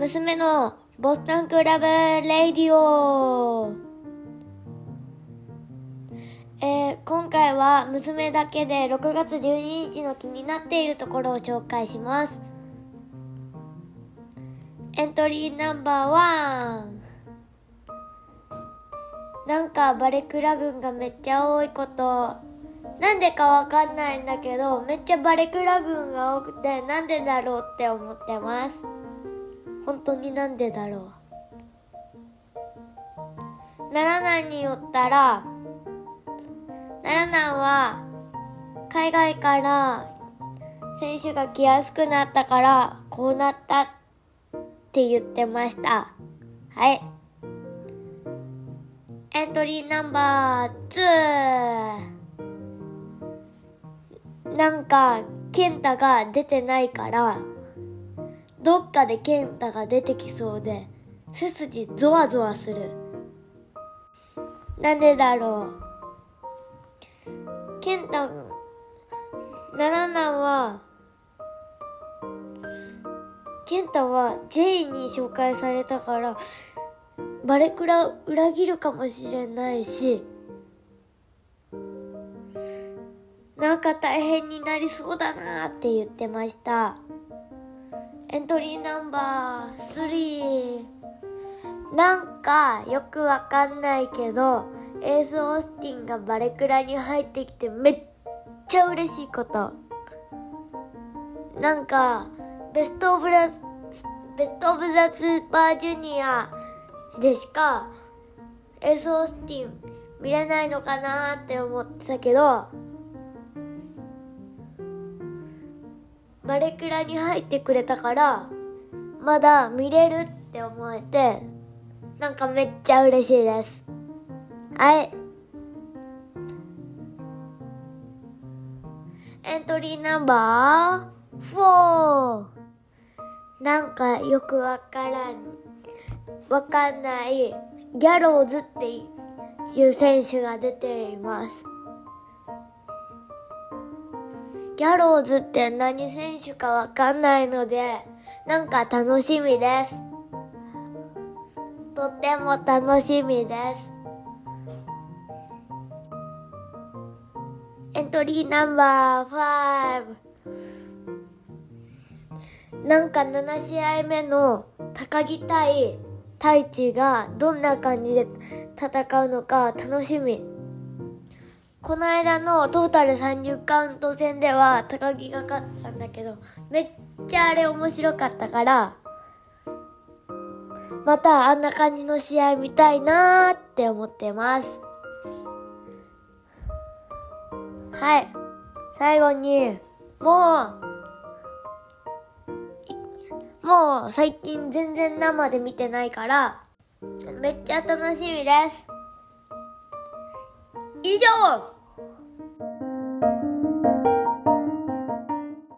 娘のボストンクラブレディオ。えー、今回は娘だけで6月12日の気になっているところを紹介します。エントリーナンバーワン。なんかバレクラ軍がめっちゃ多いこと。なんでかわかんないんだけどめっちゃバレクラ軍が多くてなんでだろうって思ってます。本当になんでだろう？奈良南によったら奈良南は海外から選手が来やすくなったからこうなったって言ってました。はい。エントリーナンバー2なんか健太が出てないからどっかで健太が出てきそうで背筋ゾワゾワする。なんでだろう。健太ならなんは健太は J に紹介されたからバレクラ裏切るかもしれないしなんか大変になりそうだなって言ってました。エントリーナンバー3なんかよくわかんないけどエース・オースティンがバレクラに入ってきてめっちゃ嬉しいこと。なんかベストオブラベストオブザスーパージュニアでしかエース・オースティン見れないのかなって思ってたけどバレクラに入ってくれたからまだ見れるって思えてなんかめっちゃ嬉しいです。はい。エントリーナンバー4なんかよくわからんわかんないギャローズっていう選手が出ています。ギャローズって何選手かわかんないのでなんか楽しみです。とっても楽しみです。エントリーナンバー5なんか7試合目の高木対太一がどんな感じで戦うのか楽しみ。この間のトータル30カウント戦では高木が勝ったんだけどめっちゃあれ面白かったからまたあんな感じの試合見たいなーって思ってます。はい。最後にもうもう最近全然生で見てないからめっちゃ楽しみです。以上。